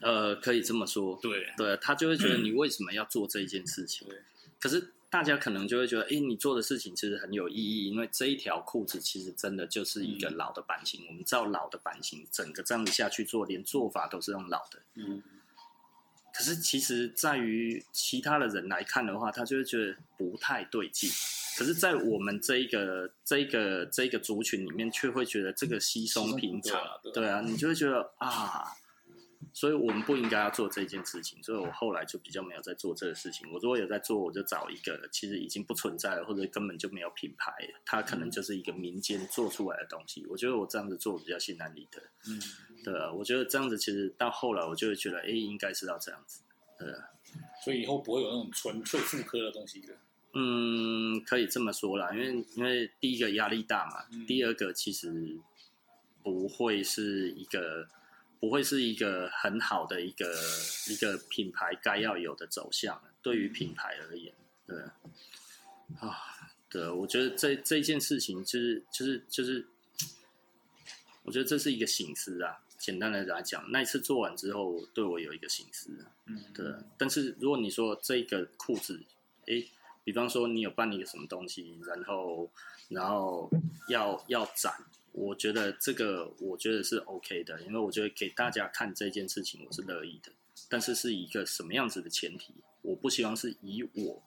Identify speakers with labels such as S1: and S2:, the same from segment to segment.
S1: 呃，可以这么说，
S2: 对
S1: 对，他就会觉得你 为什么要做这一件事情？
S2: 对，
S1: 可是大家可能就会觉得，哎，你做的事情其实很有意义，因为这一条裤子其实真的就是一个老的版型，嗯、我们照老的版型整个这样子下去做，连做法都是用老的。嗯。可是其实，在于其他的人来看的话，他就会觉得不太对劲。可是，在我们这一个、这一个、这一个族群里面，却会觉得这个稀松平常。对啊，你就会觉得啊。所以我们不应该要做这件事情，所以我后来就比较没有在做这个事情。我如果有在做，我就找一个其实已经不存在了，或者根本就没有品牌，它可能就是一个民间做出来的东西。我觉得我这样子做比较心安理得。嗯，对啊，我觉得这样子其实到后来我就会觉得，哎，应该是要这样子。对啊，
S2: 所以以后不会有那种纯粹妇科的东西的。
S1: 嗯，可以这么说啦，因为因为第一个压力大嘛，嗯、第二个其实不会是一个。不会是一个很好的一个一个品牌该要有的走向，对于品牌而言，对啊，对，我觉得这这件事情就是就是就是，我觉得这是一个醒思啊。简单的来讲，那一次做完之后，对我有一个醒思，嗯，对。但是如果你说这个裤子，诶，比方说你有办一个什么东西，然后然后要要展。我觉得这个，我觉得是 OK 的，因为我觉得给大家看这件事情，我是乐意的。但是是一个什么样子的前提？我不希望是以我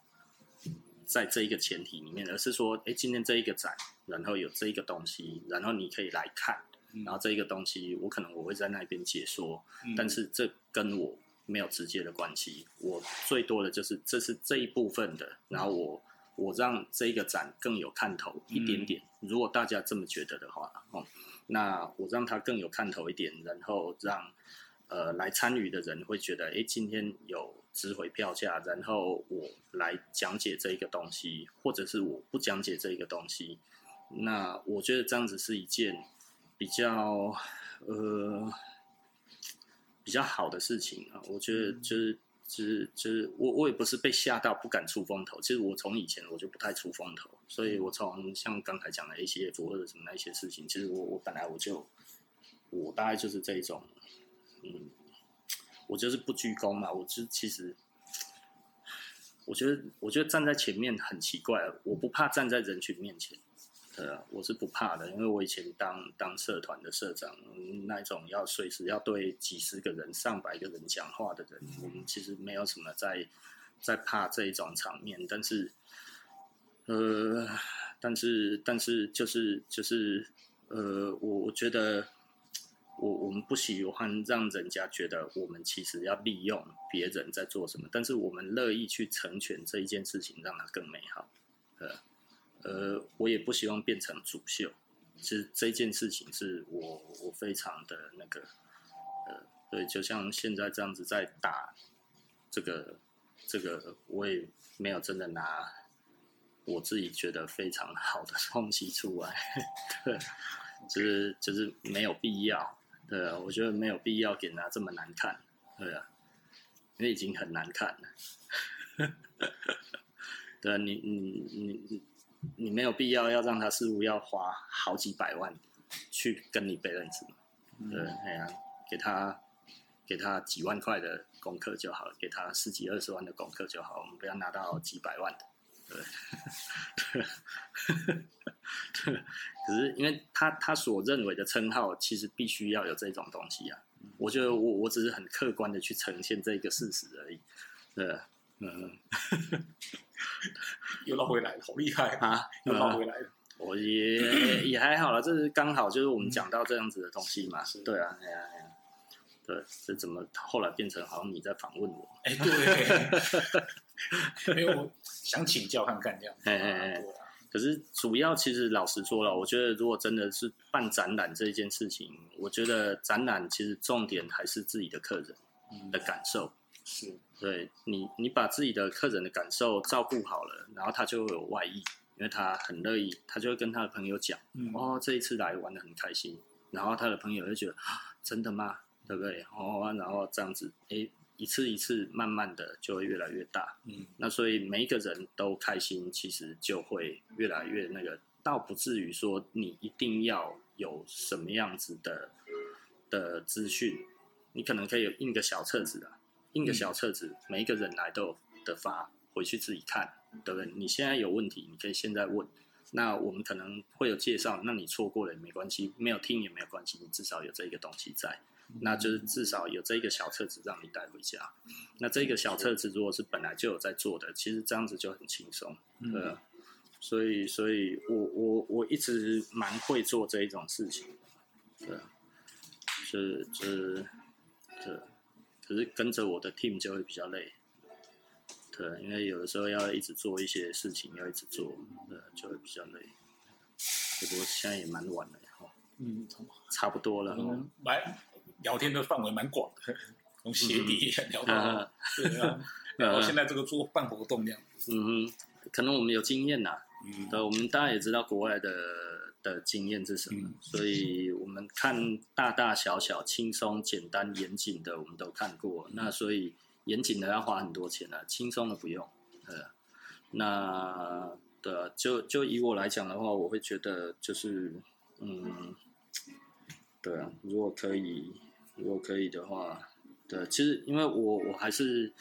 S1: 在这一个前提里面，而是说，哎，今天这一个展，然后有这一个东西，然后你可以来看，然后这一个东西，我可能我会在那边解说，但是这跟我没有直接的关系。我最多的就是这是这一部分的，然后我。我让这个展更有看头一点点，如果大家这么觉得的话，哦，那我让它更有看头一点，然后让呃来参与的人会觉得，哎，今天有值回票价，然后我来讲解这一个东西，或者是我不讲解这一个东西，那我觉得这样子是一件比较呃比较好的事情啊，我觉得就是。就是就是我我也不是被吓到不敢出风头，其实我从以前我就不太出风头，所以我从像刚才讲的 ACF 或者什么那些事情，其实我我本来我就我大概就是这一种，嗯，我就是不鞠躬嘛，我就其实我觉得我觉得站在前面很奇怪，我不怕站在人群面前。我是不怕的，因为我以前当当社团的社长，那一种要随时要对几十个人、上百个人讲话的人，我们其实没有什么在在怕这一种场面。但是，呃，但是但是就是就是呃，我我觉得我我们不喜欢让人家觉得我们其实要利用别人在做什么，但是我们乐意去成全这一件事情，让它更美好。呃。呃，我也不希望变成主秀。其实这件事情是我我非常的那个，呃，对，就像现在这样子在打这个这个，我也没有真的拿我自己觉得非常好的东西出来，对，就是就是没有必要，对啊，我觉得没有必要给他这么难看，对啊，因为已经很难看了，对啊，你你你你。你没有必要要让他似乎要花好几百万去跟你背认识嘛？对，哎呀，给他给他几万块的功课就好了，给他十几二十万的功课就好，我们不要拿到几百万的。对，对，可是因为他他所认为的称号，其实必须要有这种东西啊。我觉得我我只是很客观的去呈现这个事实而已。对，嗯。
S2: 又绕回来了，好厉害啊！又绕回来了，
S1: 我也也还好了，这是刚好就是我们讲到这样子的东西嘛。
S2: 嗯、
S1: 对啊，哎呀哎呀，对，这怎么后来变成好像你在访问我？
S2: 哎，对，没有，我想请教看看这样子。哎哎哎，
S1: 可是主要其实老实说了，我觉得如果真的是办展览这一件事情，我觉得展览其实重点还是自己的客人的感受。嗯
S2: 是，
S1: 对你，你把自己的客人的感受照顾好了，然后他就会有外溢，因为他很乐意，他就会跟他的朋友讲，嗯、哦，这一次来玩的很开心，然后他的朋友就觉得啊，真的吗？对不对？哦，然后这样子，哎，一次一次，慢慢的就会越来越大，嗯，那所以每一个人都开心，其实就会越来越那个，倒不至于说你一定要有什么样子的的资讯。你可能可以印个小册子啊，印个小册子，嗯、每一个人来都有得发，回去自己看，对不对？你现在有问题，你可以现在问。那我们可能会有介绍，那你错过了也没关系，没有听也没有关系，你至少有这个东西在，那就是至少有这个小册子让你带回家。那这个小册子如果是本来就有在做的，其实这样子就很轻松，对、嗯。所以，所以我我我一直蛮会做这一种事情，对。是是是，可是跟着我的 team 就会比较累。对，因为有的时候要一直做一些事情，要一直做，对，就会比较累。不过现在也蛮晚了，哈，嗯，差不多了。
S2: 蛮聊天的范围蛮广的，从鞋底聊到，对啊，然后现在这个做办活动这样。
S1: 嗯哼，可能我们有经验呐，嗯，对，我们当然也知道国外的的经验是什么，嗯，所以我们看大大小小、轻松、简单、严谨的，我们都看过，嗯，那所以。严谨的要花很多钱了，轻松的不用。呃，那的，就就以我来讲的话，我会觉得就是，嗯，对啊，如果可以，如果可以的话，对，其实因为我我还是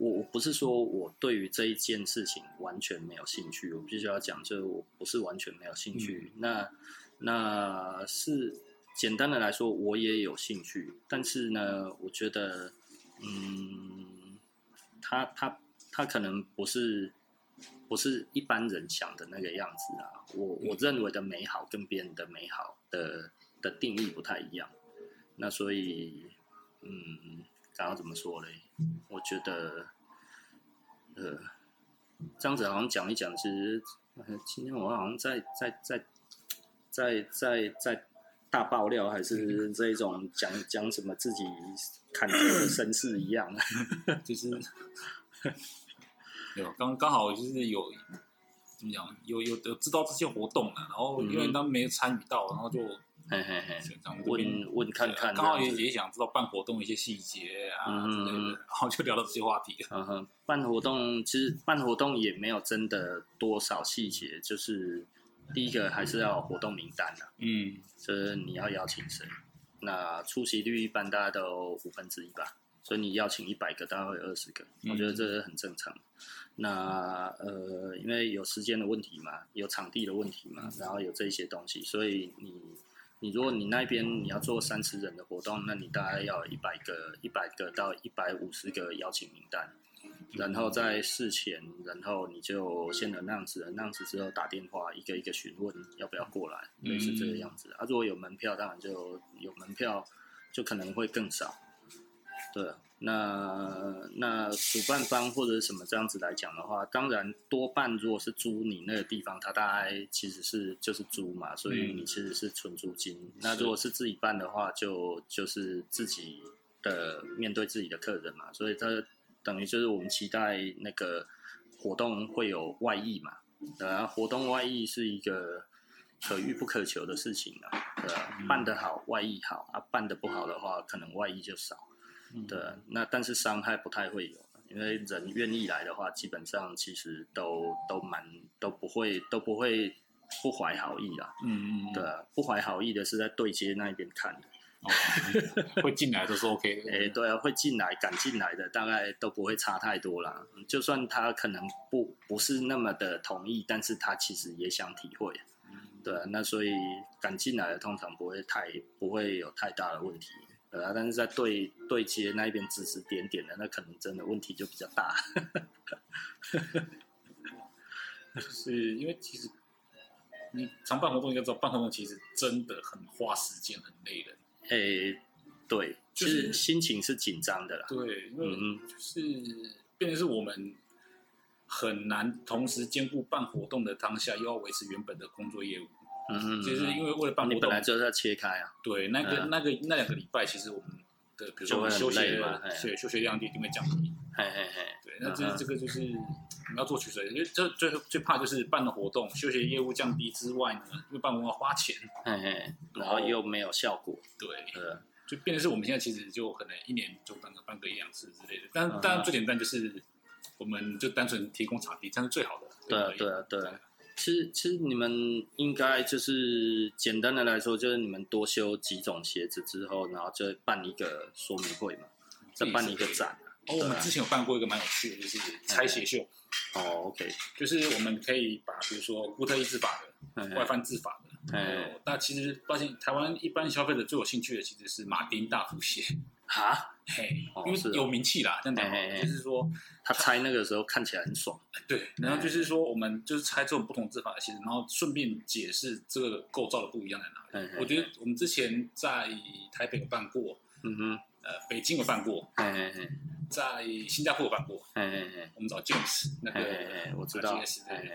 S1: 我我不是说我对于这一件事情完全没有兴趣，我必须要讲，就是我不是完全没有兴趣。嗯、那那是简单的来说，我也有兴趣，但是呢，我觉得。嗯，他他他可能不是不是一般人想的那个样子啊。我我认为的美好跟别人的美好的的定义不太一样。那所以，嗯，刚刚怎么说嘞？我觉得，呃，这样子好像讲一讲，其实今天我好像在在在在在在大爆料，还是 这一种讲讲什么自己。坎坷的身世一样，
S2: 就是 有刚刚好就是有怎么讲，有有有知道这些活动了，然后因为他们没参与到，然后就嘿嘿嘿，
S1: 问问看看，
S2: 刚好也也想知道办活动的一些细节啊之类的，然后就聊到这些话题。
S1: 嗯哼，办活动其实办活动也没有真的多少细节，就是第一个还是要有活动名单的，嗯，就是你要邀请谁。那出席率一般大家都五分之一吧，所以你邀请一百个，大概会有二十个，我觉得这是很正常。嗯、那呃，因为有时间的问题嘛，有场地的问题嘛，然后有这些东西，所以你你如果你那边你要做三十人的活动，那你大概要一百个一百个到一百五十个邀请名单。然后在事前，然后你就先 announce，announce 之后打电话一个一个询问要不要过来，类似这个样子。啊，如果有门票，当然就有门票，就可能会更少。对，那那主办方或者什么这样子来讲的话，当然多半如果是租你那个地方，它大概其实是就是租嘛，所以你其实是纯租金。嗯、那如果是自己办的话，就就是自己的面对自己的客人嘛，所以它。等于就是我们期待那个活动会有外溢嘛，呃，活动外溢是一个可遇不可求的事情啊，对，办得好外溢好啊，办得不好的话可能外溢就少，对，那但是伤害不太会有，因为人愿意来的话，基本上其实都都蛮都不会都不会不怀好意啦，嗯嗯，对，不怀好意的是在对接那一边看的。
S2: 哦，会进来都是 OK 的。
S1: 哎、欸，对啊，会进来、敢进来的，大概都不会差太多啦。就算他可能不不是那么的同意，但是他其实也想体会。对啊，那所以敢进来的通常不会太不会有太大的问题。对啊，但是在对对接那一边指指点点的，那可能真的问题就比较大。
S2: 是因为其实你常办活动应该知道，办活动其实真的很花时间，很累人。
S1: 诶、欸，对，就是心情是紧张的啦。
S2: 对，嗯，就是变成是我们很难同时兼顾办活动的当下，又要维持原本的工作业务。嗯，就是因为为了办活动，
S1: 你本来就是要切开啊。
S2: 对，那个、那个、那两个礼拜，其实我们的比如说我们休息嘛，对，休息量就一定会降低。嘿嘿嘿，对，那这这个就是你要做取舍，因为这最最怕就是办的活动休息业务降低之外呢，因为办活动要花钱，嘿嘿，
S1: 然后又没有效果。
S2: 对，就变成是我们现在其实就可能一年就办个办个一两次之类的，但当然最简单就是我们就单纯提供场地，这样是最好的。
S1: 对啊，对啊，对啊。其实其实你们应该就是简单的来说，就是你们多修几种鞋子之后，然后就办一个说明会嘛，再办一个展。
S2: 哦，我们之前有办过一个蛮有趣的，就是拆鞋秀。
S1: 哦，OK，
S2: 就是我们可以把比如说固特异字法的、外翻字法的，哎，那其实发现台湾一般消费者最有兴趣的其实是马丁大福鞋。
S1: 哈，
S2: 嘿，因为有名气啦，这样讲，就是说
S1: 他拆那个时候看起来很爽。
S2: 对，然后就是说我们就是拆这种不同字法的鞋子，然后顺便解释这个构造的不一样在哪里。我觉得我们之前在台北有办过，嗯哼，呃，北京有办过，在新加坡有办过，我们找 James 那个，
S1: 我知道，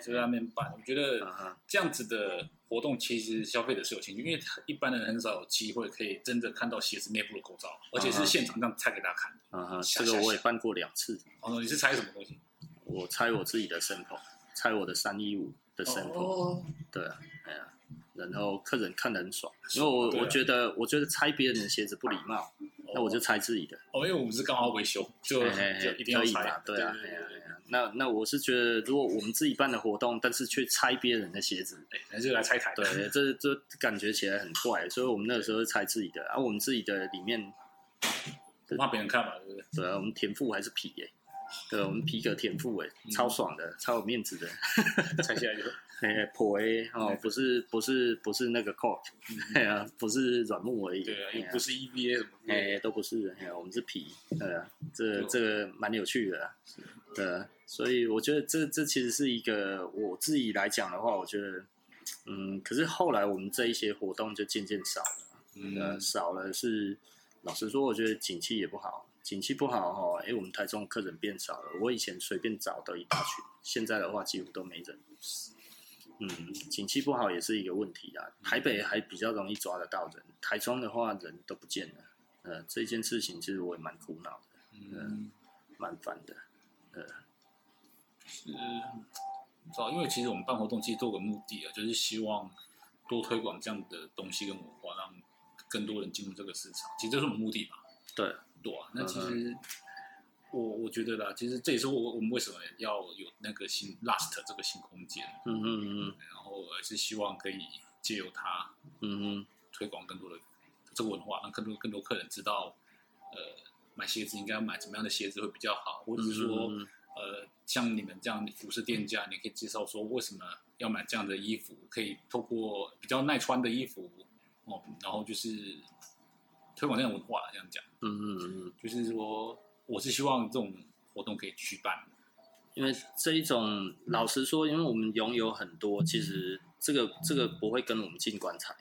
S2: 就在那边办。我觉得这样子的活动其实消费者是有兴趣，因为一般人很少有机会可以真的看到鞋子内部的构造，而且是现场这样拆给大家看。
S1: 嗯哼，这个我也办过两次。
S2: 哦，你是拆什么东西？
S1: 我拆我自己的 sample，拆我的三一五的 sample。对啊，哎呀，然后客人看得很爽，因为我我觉得我觉得拆别人的鞋子不礼貌。那我就拆自己的
S2: 哦，因为我们是刚好维修，就就一定要拆，
S1: 对啊，对啊，对啊。那那我是觉得，如果我们自己办的活动，但是却拆别人的鞋子，
S2: 哎，还是来拆台，
S1: 对，这这感觉起来很怪，所以我们那个时候是拆自己的，啊我们自己的里面
S2: 不怕别人看嘛，对不对？
S1: 对啊，我们田腹还是皮耶，对，我们皮革田腹哎，超爽的，超有面子的，
S2: 拆下来就。
S1: 哎，破 A 哦，不是不是不是那个 cork，哎呀，不是软木而已，
S2: 对啊，也不是 EVA 什么，
S1: 哎，都不是，哎呀，我们是皮，对啊，这这个蛮有趣的，对，所以我觉得这这其实是一个我自己来讲的话，我觉得，嗯，可是后来我们这一些活动就渐渐少了，嗯，少了是，老实说，我觉得景气也不好，景气不好哈，哎，我们台中客人变少了，我以前随便找都一大群，现在的话几乎都没人。嗯，景气不好也是一个问题啊。台北还比较容易抓得到人，台中的话人都不见了。呃，这件事情其实我也蛮苦恼的，嗯，蛮烦的。呃，
S2: 是，知道，因为其实我们办活动其实都有个目的啊，就是希望多推广这样的东西跟文化，让更多人进入这个市场。其实这是我们目的嘛。
S1: 对，
S2: 对啊。那其实。嗯我我觉得啦，其实这也是我我们为什么要有那个新 Last 这个新空间，嗯嗯嗯，然后而是希望可以借由它，嗯嗯，推广更多的这个文化，让更多更多客人知道，呃，买鞋子应该要买什么样的鞋子会比较好，或者是说，嗯嗯呃，像你们这样的服饰店家，你可以介绍说为什么要买这样的衣服，可以透过比较耐穿的衣服，哦，然后就是推广这样文化，这样讲，嗯嗯嗯，就是说。我是希望这种活动可以举办，
S1: 因为这一种老实说，因为我们拥有很多，其实这个这个不会跟我们进棺材，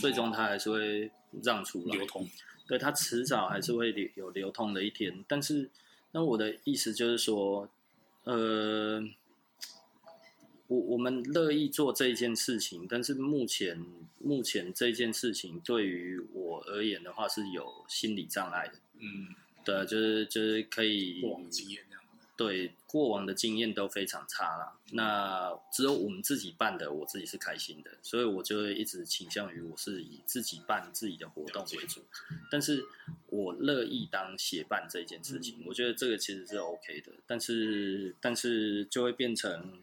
S1: 最终它还是会让出来
S2: 流通，
S1: 对，它迟早还是会流有流通的一天。但是，那我的意思就是说，呃，我我们乐意做这一件事情，但是目前目前这件事情对于我而言的话是有心理障碍的，嗯。对，就是就是可以
S2: 过往经验这样。
S1: 对，过往的经验都非常差啦。那只有我们自己办的，我自己是开心的，所以我就一直倾向于我是以自己办自己的活动为主。但是我乐意当协办这件事情，我觉得这个其实是 OK 的。但是但是就会变成，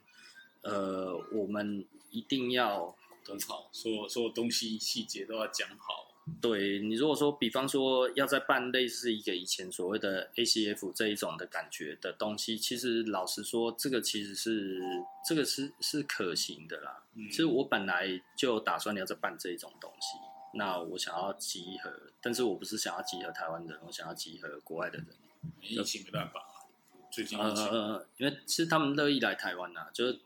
S1: 呃，我们一定要
S2: 很好，所有所有东西细节都要讲好。
S1: 对，你如果说，比方说要再办类似一个以前所谓的 ACF 这一种的感觉的东西，其实老实说，这个其实是这个是是可行的啦。嗯，其实我本来就打算要再办这一种东西，那我想要集合，但是我不是想要集合台湾人，我想要集合国外的人。
S2: 疫情没办法，最近
S1: 呃，因为其实他们乐意来台湾呐，就是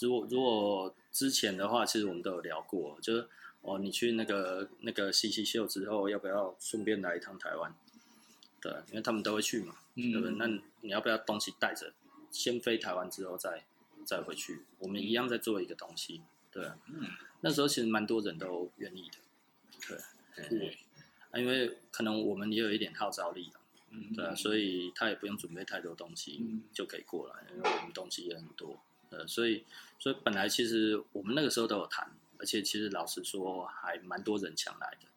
S1: 如果如果之前的话，其实我们都有聊过，就是。哦，你去那个那个西西秀之后，要不要顺便来一趟台湾？对，因为他们都会去嘛，嗯、对不对？那你要不要东西带着，先飞台湾之后再再回去？我们一样在做一个东西，对。嗯，那时候其实蛮多人都愿意的，对。对。啊，因为可能我们也有一点号召力，嗯，对，所以他也不用准备太多东西，嗯、就可以过来，因为我们东西也很多，呃，所以所以本来其实我们那个时候都有谈。而且其实老实说，还蛮多人抢来的。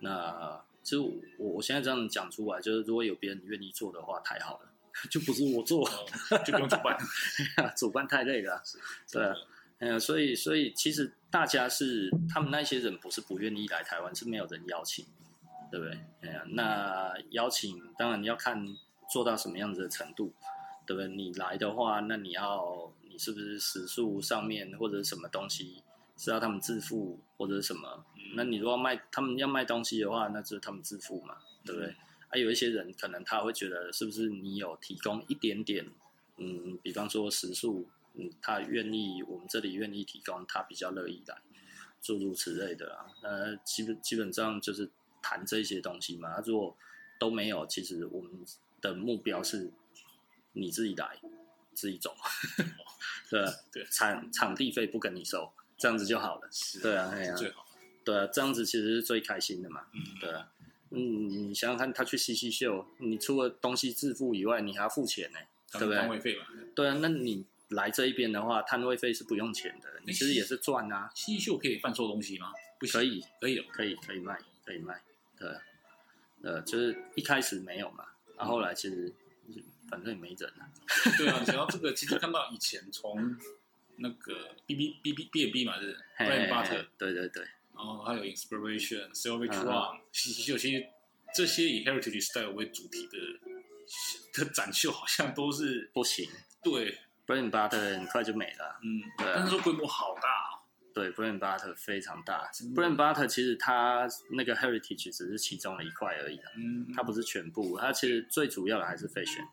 S1: 那其实我我现在这样讲出来，就是如果有别人愿意做的话，太好了，就不是我做，
S2: 就不用主办，
S1: 主办太累了。对啊，嗯，所以所以其实大家是他们那些人不是不愿意来台湾，是没有人邀请，对不对？嗯，那邀请当然你要看做到什么样子的程度，对不对？你来的话，那你要你是不是食宿上面或者什么东西是要他们自付或者什么？那你如果卖他们要卖东西的话，那就是他们自付嘛，对不对？还、啊、有一些人可能他会觉得是不是你有提供一点点，嗯，比方说食宿，嗯，他愿意我们这里愿意提供，他比较乐意来，诸如此类的啊。呃，基本基本上就是谈这些东西嘛。如果都没有，其实我们的目标是你自己来，自己走，对对，场场地费不跟你收，这样子就好了。对啊，对啊，最好。对啊，这样子其实是最开心的嘛。嗯，对啊。嗯，你想想看，他去西西秀，你除了东西自付以外，你还要付钱呢，对不对？摊位费嘛。对啊，那你来这一边的话，摊位费是不用钱的，你其实也是赚啊。
S2: 西西秀可以贩售东西吗？不
S1: 可以，
S2: 可以，
S1: 可以，可以卖，可以卖。对，呃，就是一开始没有嘛，然后后来其实反正也没人了。
S2: 对啊，想到这个，其实看到以前从那个 B B B B B B 嘛，是 Brian Butter，
S1: 对对对。
S2: 然后还有 Inspiration、Savage Run、其实这些以 Heritage Style 为主题的的展秀好像都是
S1: 不行。
S2: 对
S1: ，Brian Butter 很快就没了。
S2: 嗯，对。但是说规模好大哦。
S1: 对，Brian Butter 非常大。Brian Butter 其实它那个 Heritage 只是其中的一块而已。嗯。它不是全部，它其实最主要的还是 Fashion。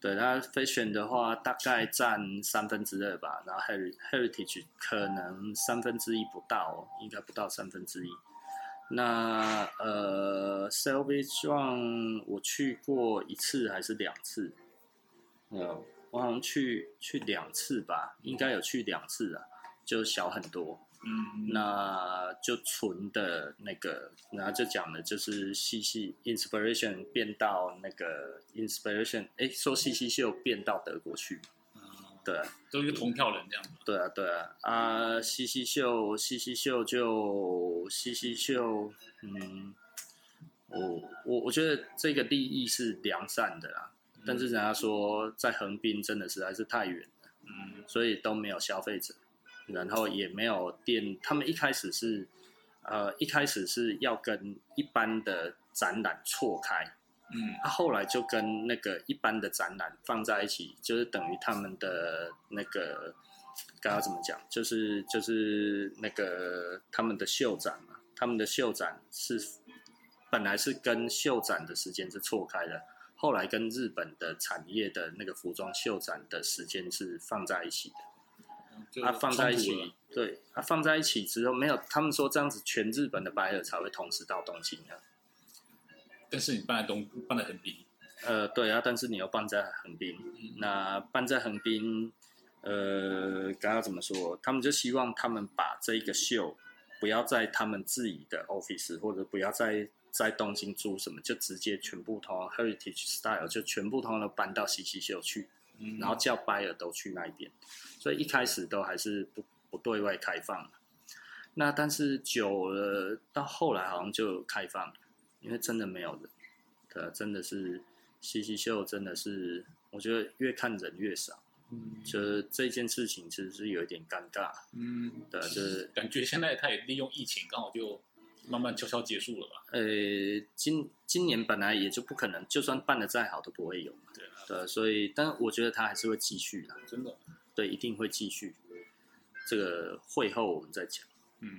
S1: 对，它 Fashion 的话大概占三分之二吧，然后 Heritage 可能三分之一不到，应该不到三分之一。那呃，Savage 我去过一次还是两次？呃，我好像去去两次吧，应该有去两次啊，就小很多。嗯，那就纯的那个，然后就讲的就是细细 inspiration 变到那个 inspiration，哎，说西西秀变到德国去，嗯，对，
S2: 都是一个同票人这样。子。
S1: 对啊，对啊，啊，西西秀，西西秀就西西秀，嗯，我我我觉得这个利益是良善的啦，嗯，但是人家说在横滨真的实在是太远了，嗯，所以都没有消费者。然后也没有店，他们一开始是，呃，一开始是要跟一般的展览错开，嗯，他后来就跟那个一般的展览放在一起，就是等于他们的那个，刚刚怎么讲，就是就是那个他们的秀展嘛，他们的秀展是本来是跟秀展的时间是错开的，后来跟日本的产业的那个服装秀展的时间是放在一起的。它、啊、放在一起，对，它、啊、放在一起之后，没有他们说这样子，全日本的 buyer 才会同时到东京的。
S2: 但是你办在东，办在横滨。
S1: 呃，对啊，但是你要办在横滨，嗯、那办在横滨，呃，刚刚怎么说？他们就希望他们把这一个秀不要在他们自己的 office，或者不要在在东京租什么，就直接全部通 heritage style，就全部通都搬到嬉戏秀去。然后叫 buyer 都去那边，所以一开始都还是不不对外开放。那但是久了，到后来好像就开放了，因为真的没有人，对，真的是西西秀，真的是我觉得越看人越少。嗯，就是这件事情其实是有一点尴尬。嗯，对，就是
S2: 感觉现在他也利用疫情，刚好就慢慢悄悄结束了吧。
S1: 呃，今今年本来也就不可能，就算办的再好都不会有。对。对，所以，但我觉得他还是会继续的，
S2: 真的，
S1: 对，一定会继续。这个会后我们再讲。嗯，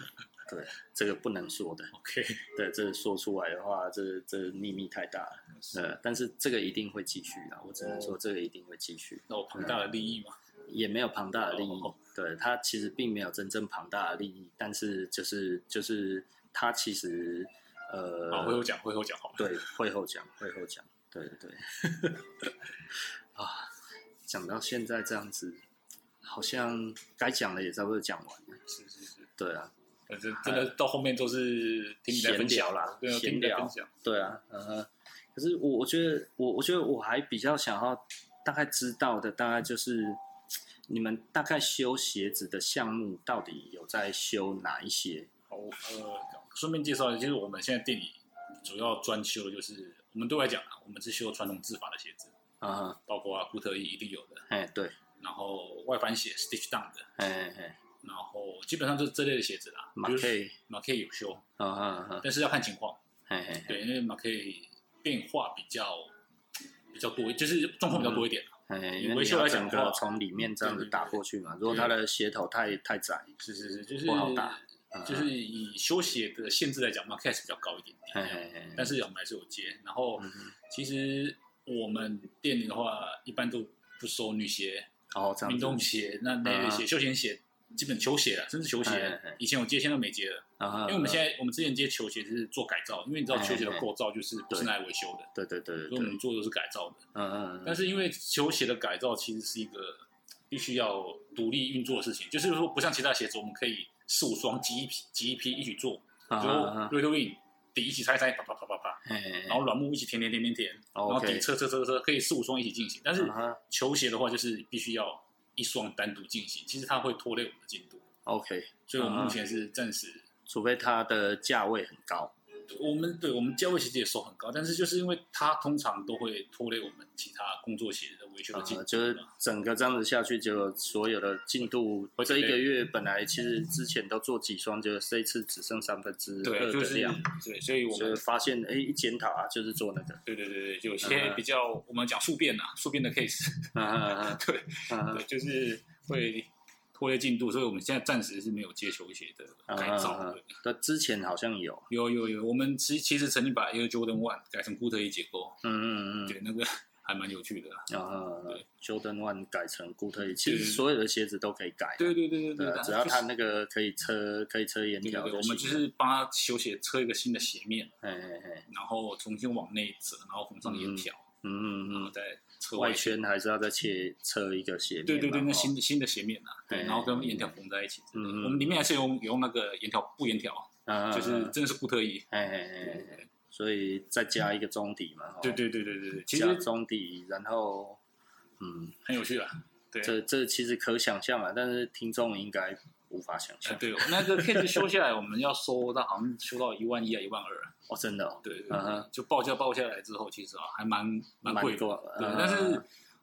S1: 对，这个不能说的。
S2: OK，
S1: 对，这个说出来的话，这这秘密太大了。呃，但是这个一定会继续的，我只能说这个一定会继续。
S2: 那我庞大的利益吗？
S1: 也没有庞大的利益。对，他其实并没有真正庞大的利益，但是就是就是他其实呃，
S2: 会后讲，会后讲好。
S1: 对，会后讲，会后讲。对对 啊，讲到现在这样子，好像该讲的也差不多讲完了。
S2: 是是是，
S1: 对啊，
S2: 反正真的到后面都是听闲聊啦，闲聊。
S1: 对啊，呃。可是我我觉得，我我觉得我还比较想要大概知道的，大概就是你们大概修鞋子的项目到底有在修哪一些？
S2: 好，呃，顺便介绍一下，就是我们现在店里主要专修的就是。我们对外讲啊，我们是修传统制法的鞋子啊，包括啊，固特异一定有的。
S1: 哎，对。
S2: 然后外翻鞋 stitch down 的，
S1: 哎哎，
S2: 然后基本上就是这类的鞋子啦。马 K 马 K 有修，
S1: 嗯啊嗯，
S2: 但是要看情况，哎哎，对，因为马 K 变化比较比较多，就是状况比较多一点。
S1: 哎，因为维修来讲的话，从里面这样子打过去嘛，如果它的鞋头太太窄，
S2: 是是是，就是不好打。就是以修鞋的限制来讲嘛，Case 比较高一点点，但是我们还是有接。然后其实我们店里的话，一般都不收女鞋，
S1: 哦，运
S2: 动鞋那那类鞋，休闲鞋，基本球鞋了，甚至球鞋，以前有接，现在都没接了。因为我们现在我们之前接球鞋是做改造，因为你知道球鞋的构造就是不是拿来维修的，
S1: 对对对，
S2: 所以我们做的是改造的。
S1: 嗯嗯。
S2: 但是因为球鞋的改造其实是一个必须要独立运作的事情，就是说不像其他鞋子，我们可以。四五双挤一批，挤一批一起做，就 Red Wing 底一起拆拆，啪啪啪啪啪，然后软木一起填填填填填，然后底车车车车可以四五双一起进行。但是球鞋的话，就是必须要一双单独进行，其实它会拖累我们的进度。
S1: OK，
S2: 所以我们目前是暂时，
S1: 除非它的价位很高。
S2: 我们对我们价位其实也收很高，但是就是因为它通常都会拖累我们其他工作鞋的维修的进度，
S1: 就是整个这样子下去，就所有的进度，这一个月本来其实之前都做几双，就这一次只剩三分之二的量，
S2: 对，所以我们
S1: 发现，哎，一检讨啊，就是做那个，
S2: 对对对对，就有些比较我们讲速变啊，速变的 case，对，对，就是会。拖累进度，所以我们现在暂时是没有接球鞋的改造。
S1: 那之前好像有，
S2: 有有有，我们其其实曾经把 Air Jordan One 改成固特异结构。
S1: 嗯嗯嗯，
S2: 对，那个还蛮有趣的。
S1: 啊，对，Jordan One 改成固特异，其实所有的鞋子都可以改。
S2: 对对对对对，
S1: 只要它那个可以车可以车沿条。
S2: 我们就是帮他修鞋，车一个新的鞋面。哎哎哎，然后重新往内折，然后缝上沿条。嗯嗯嗯，然后再。
S1: 外圈还是要再切车一个鞋面，
S2: 对对对，那新新的鞋面啊，对，然后跟沿条缝在一起。嗯，我们里面还是用用那个沿条布沿条，就是真的是固特异。
S1: 哎哎哎，所以再加一个中底嘛。
S2: 对对对对对，
S1: 其实中底，然后嗯，
S2: 很有趣啊。对，
S1: 这这其实可想象啊，但是听众应该无法想象。
S2: 对，那个 case 修下来，我们要收到好像修到一万一啊，一万二。
S1: 哦，真的
S2: 哦，对，嗯，就报价报下来之后，其实啊，还蛮蛮贵的，对。但是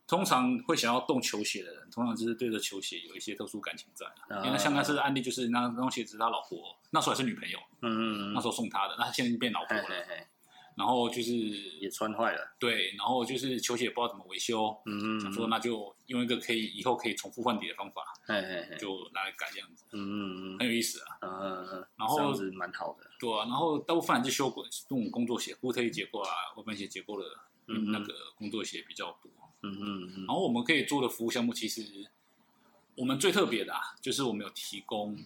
S2: 通常会想要动球鞋的人，通常就是对着球鞋有一些特殊感情在。因为像那次的案例，就是那那双鞋子，他老婆那时候还是女朋友，嗯。嗯，那时候送他的，那他现在变老婆了。然后就是
S1: 也穿坏了，
S2: 对，然后就是球鞋也不知道怎么维修，嗯。嗯，想说那就用一个可以以后可以重复换底的方法，就拿来改这样子，嗯嗯嗯，很有意思啊，嗯嗯嗯，然后这样子蛮好的，对啊，然后大部分还是修过这种工作鞋、固特异结构啊、外翻鞋结构的，嗯，那个工作鞋比较多，嗯嗯嗯，然后我们可以做的服务项目，其实我们最特别的啊，就是我们有提供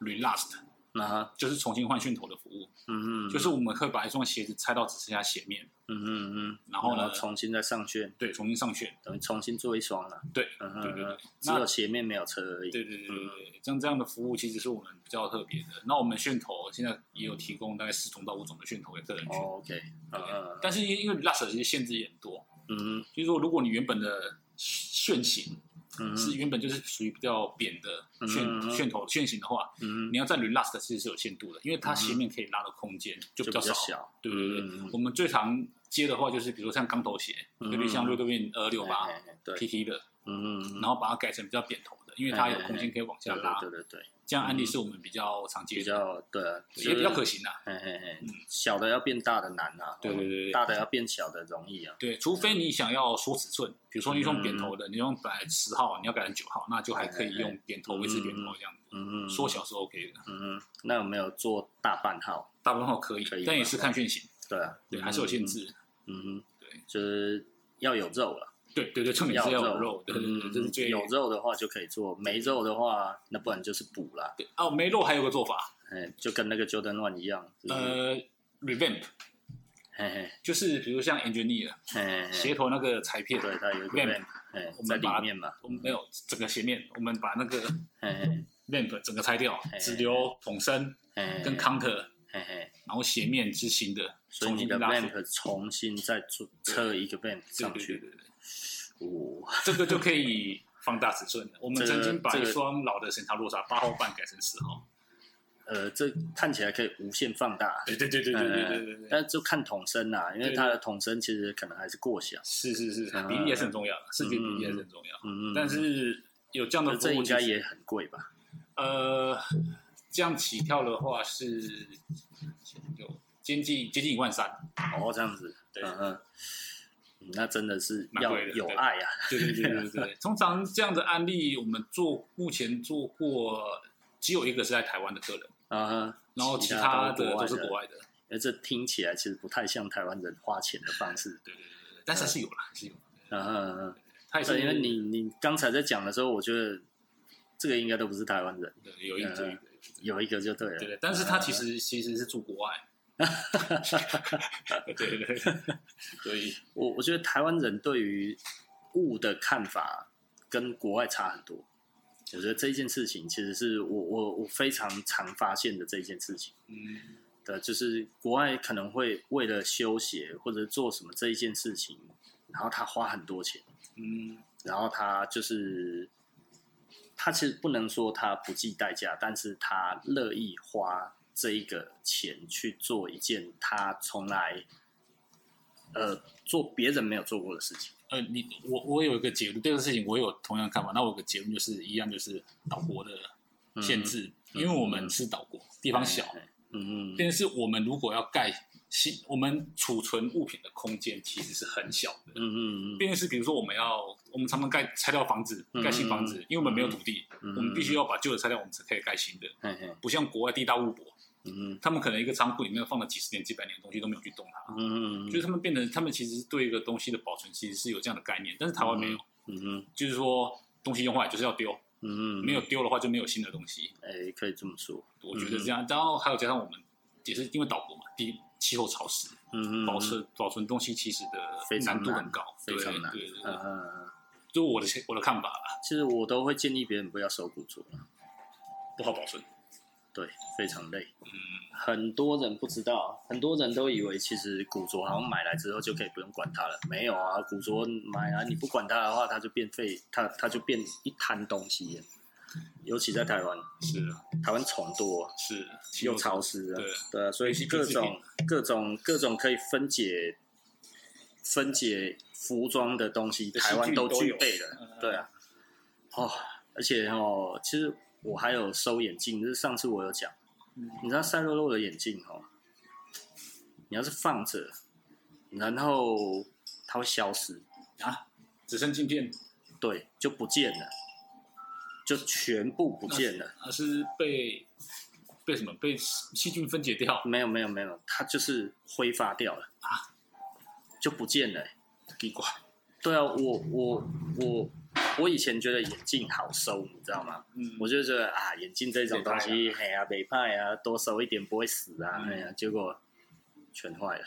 S2: Relast。那就是重新换楦头的服务，嗯嗯，就是我们会把一双鞋子拆到只剩下鞋面，嗯嗯嗯，然后呢，
S1: 重新再上楦，
S2: 对，重新上楦，
S1: 等于重新做一双了，
S2: 对，嗯对对对，
S1: 只有鞋面没有车而已，
S2: 对对对对，像这样的服务其实是我们比较特别的。那我们楦头现在也有提供大概四种到五种的楦头给客人去
S1: ，OK，嗯，
S2: 但是因因为 Last 其实限制也很多，嗯，就是说如果你原本的楦型。是原本就是属于比较扁的楦楦头楦型的话，嗯你要在 Relast 其实是有限度的，因为它鞋面可以拉的空间就比较小。对对对，我们最常接的话就是比如像钢头鞋，特别像 Red Wing 二六八 PT 的，嗯嗯，然后把它改成比较扁头的，因为它有空间可以往下拉。对对对。这样案例是我们比较常见，比较对，也比较可行的。
S1: 嘿嘿嘿，小的要变大的难啊，对对对，大的要变小的容易啊。
S2: 对，除非你想要缩尺寸，比如说你用扁头的，你用本来十号，你要改成九号，那就还可以用扁头维持扁头这样子。嗯嗯，缩小是 OK 的。
S1: 嗯嗯，那有没有做大半号？
S2: 大半号可以，但也是看楦型。
S1: 对啊，
S2: 对，还是有限制。
S1: 嗯嗯，对，就是要有肉了。
S2: 对对对，重点是要有肉，对对对，这是最
S1: 有肉的话就可以做，没肉的话，那不然就是补啦。
S2: 对哦，没肉还有个做法，
S1: 哎，就跟那个 Jordan One 一样，
S2: 呃，revamp，嘿嘿，就是比如像 engineer，鞋头那个裁片，
S1: 对，它有一个 vamp，哎，在里面嘛，
S2: 我们没有整个鞋面，我们把那个 vamp 整个拆掉，只留筒身跟 counter，然后鞋面是新的，
S1: 所以你的 vamp 重新再做测一个 vamp 上去。
S2: 哦，这个就可以放大尺寸了。我们曾经把一双老的神塔罗莎八号半改成十号。
S1: 呃，这看起来可以无限放大。
S2: 对对对对对对对对。
S1: 但就看桶身啦，因为它的桶身其实可能还是过小。
S2: 是是是，比例也是很重要的，视觉比例也是很重要。嗯嗯。但是有这样的服务，
S1: 这应该也很贵吧？
S2: 呃，这样起跳的话是有接近接近一万三。
S1: 哦，这样子。对。嗯嗯。那真的是要有爱啊！
S2: 对对对对对。通常这样的案例，我们做目前做过，只有一个是在台湾的客人。啊，然后其他的都是国外的，
S1: 哎，这听起来其实不太像台湾人花钱的方式。
S2: 对对对，但是是有啦，是有。
S1: 嗯嗯嗯，他也是因为你你刚才在讲的时候，我觉得这个应该都不是台湾人。
S2: 对，有一个，
S1: 有一个就对了。
S2: 对，但是他其实其实是住国外。对对对，所以
S1: 我我觉得台湾人对于物的看法跟国外差很多。我觉得这一件事情，其实是我我我非常常发现的这一件事情。嗯，对，就是国外可能会为了修鞋或者做什么这一件事情，然后他花很多钱。嗯，然后他就是他其实不能说他不计代价，但是他乐意花这一个钱去做一件他从来呃做别人没有做过的事情。
S2: 呃，你我我有一个结论，这个事情我有同样的看法。那我有个结论就是一样，就是岛国的限制，嗯、因为我们是岛国，嗯、地方小，嗯嗯，但是我们如果要盖新，我们储存物品的空间其实是很小的，嗯嗯嗯，便是比如说我们要，我们常常盖拆掉房子，盖新房子，嗯、因为我们没有土地，嗯、我们必须要把旧的拆掉，我们才可以盖新的，嗯嗯，不像国外地大物博。嗯，他们可能一个仓库里面放了几十年、几百年的东西都没有去动它。嗯嗯，就是他们变成，他们其实对一个东西的保存其实是有这样的概念，但是台湾没有。嗯嗯，就是说东西用坏就是要丢。嗯嗯，没有丢的话就没有新的东西。
S1: 哎，可以这么说。
S2: 我觉得这样，然后还有加上我们也是因为岛国嘛，地气候潮湿，嗯嗯，保存保存东西其实的难度很高，
S1: 非常难。对
S2: 对对。嗯，就我的我的看法啦。
S1: 其实我都会建议别人不要收古着，
S2: 不好保存。
S1: 对，非常累。嗯，很多人不知道，很多人都以为其实古着好像买来之后就可以不用管它了。没有啊，古着买来你不管它的话，它就变废，它它就变一滩东西。尤其在台湾，
S2: 是
S1: 台湾虫多，
S2: 是
S1: 又潮湿，对对，所以各种各种各种可以分解分解服装的东西，台湾都具备了。对啊，哦，而且哦，其实。我还有收眼镜，就是上次我有讲，嗯、你知道赛洛洛的眼镜哦，你要是放着，然后它会消失
S2: 啊，只剩镜片，
S1: 对，就不见了，就全部不见了。
S2: 它是，是被被什么？被细菌分解掉？
S1: 没有没有没有，它就是挥发掉了啊，就不见了，奇怪。对啊，我我我。我以前觉得眼镜好收，你知道吗？嗯，我就觉得啊，眼镜这种东西，嘿啊，没派啊，多收一点不会死啊，哎呀、嗯，结果全坏了。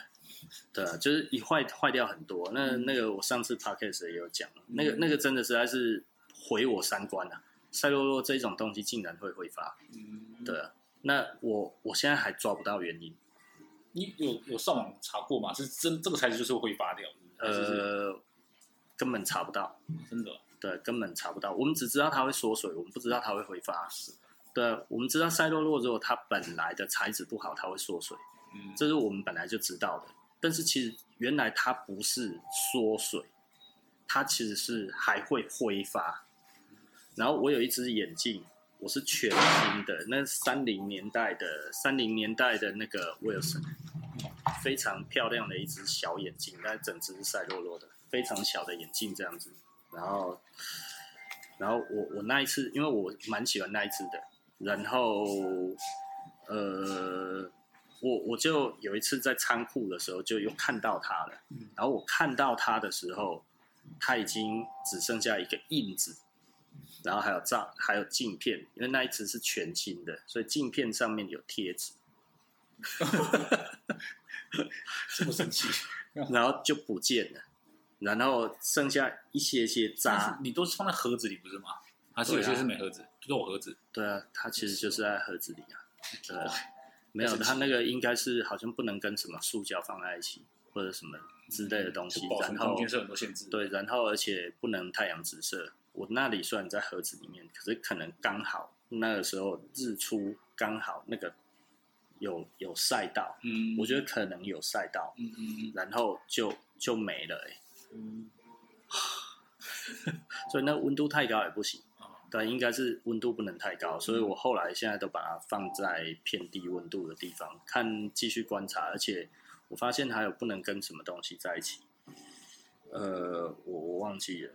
S1: 对啊，就是一坏坏掉很多。那、嗯、那个我上次 podcast 也有讲，嗯、那个那个真的实在是毁我三观啊！赛洛洛这种东西竟然会挥发，嗯，对啊。那我我现在还抓不到原因。
S2: 你有有上网查过吗？是真这个材质就是会挥发掉？
S1: 呃，根本查不到，
S2: 真的。
S1: 对，根本查不到。我们只知道它会缩水，我们不知道它会挥发。对，我们知道赛洛洛如果它本来的材质不好，它会缩水，嗯，这是我们本来就知道的。但是其实原来它不是缩水，它其实是还会挥发。然后我有一只眼镜，我是全新的，那三零年代的三零年代的那个 Wilson，非常漂亮的一只小眼镜，但整只是赛洛洛的，非常小的眼镜这样子。然后，然后我我那一次，因为我蛮喜欢那一只的，然后，呃，我我就有一次在仓库的时候就又看到它了，然后我看到它的时候，它已经只剩下一个印子，然后还有照还有镜片，因为那一只是全新的，所以镜片上面有贴纸
S2: 这么神奇，
S1: 然后就不见了。然后剩下一些些渣，
S2: 你都是放在盒子里不是吗？还是有些是没盒子，就我盒子。
S1: 对啊，它其实就是在盒子里啊。对，没有，它那个应该是好像不能跟什么塑胶放在一起，或者什么之类的东西。然后
S2: 空间很多限制。
S1: 对，然后而且不能太阳直射。我那里虽然在盒子里面，可是可能刚好那个时候日出刚好那个有有赛道，
S2: 嗯，
S1: 我觉得可能有赛道，
S2: 嗯嗯，
S1: 然后就就没了、欸，
S2: 嗯，
S1: 所以那温度太高也不行，对，应该是温度不能太高，所以我后来现在都把它放在偏低温度的地方，看继续观察，而且我发现还有不能跟什么东西在一起，呃，我我忘记了。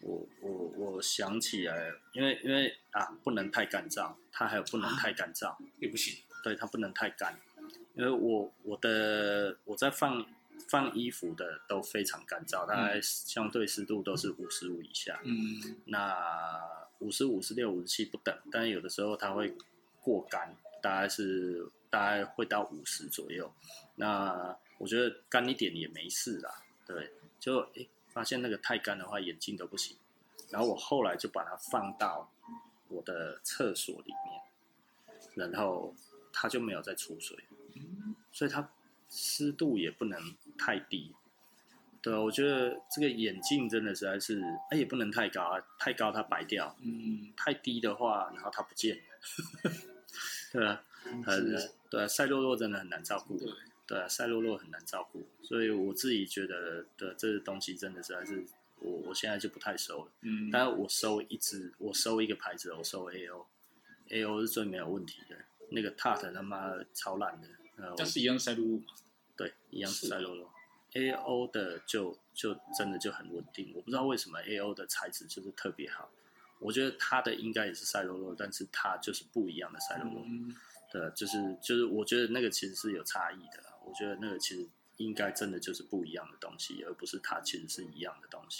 S1: 我我我想起来，因为因为啊，不能太干燥，它还有不能太干燥，
S2: 也不行。
S1: 对，它不能太干，因为我我的我在放放衣服的都非常干燥，大概相对湿度都是五十五以下。
S2: 嗯，
S1: 那五十五、五十六、五十七不等，但是有的时候它会过干，大概是大概会到五十左右。那我觉得干一点也没事啦，对，就诶。发现那个太干的话，眼镜都不行。然后我后来就把它放到我的厕所里面，然后它就没有再出水，所以它湿度也不能太低。对，我觉得这个眼镜真的实在是，哎，也不能太高啊，太高它白掉。
S2: 嗯，
S1: 太低的话，然后它不见了。对啊，很对啊，赛洛洛真的很难照顾。
S2: 对。
S1: 对啊，赛洛洛很难照顾，所以我自己觉得的这个东西真的实在是我我现在就不太收了。
S2: 嗯，
S1: 但是我收一只，我收一个牌子，我收 A O，A O 是最没有问题的。那个 Tarte 他妈的超烂的。
S2: 但是一样赛洛洛吗？
S1: 对，一样是赛洛洛。A O 的就就真的就很稳定，我不知道为什么 A O 的材质就是特别好。我觉得它的应该也是赛洛洛，但是它就是不一样的赛洛洛。
S2: 嗯，
S1: 对，就是就是我觉得那个其实是有差异的。我觉得那个其实应该真的就是不一样的东西，而不是它其实是一样的东西。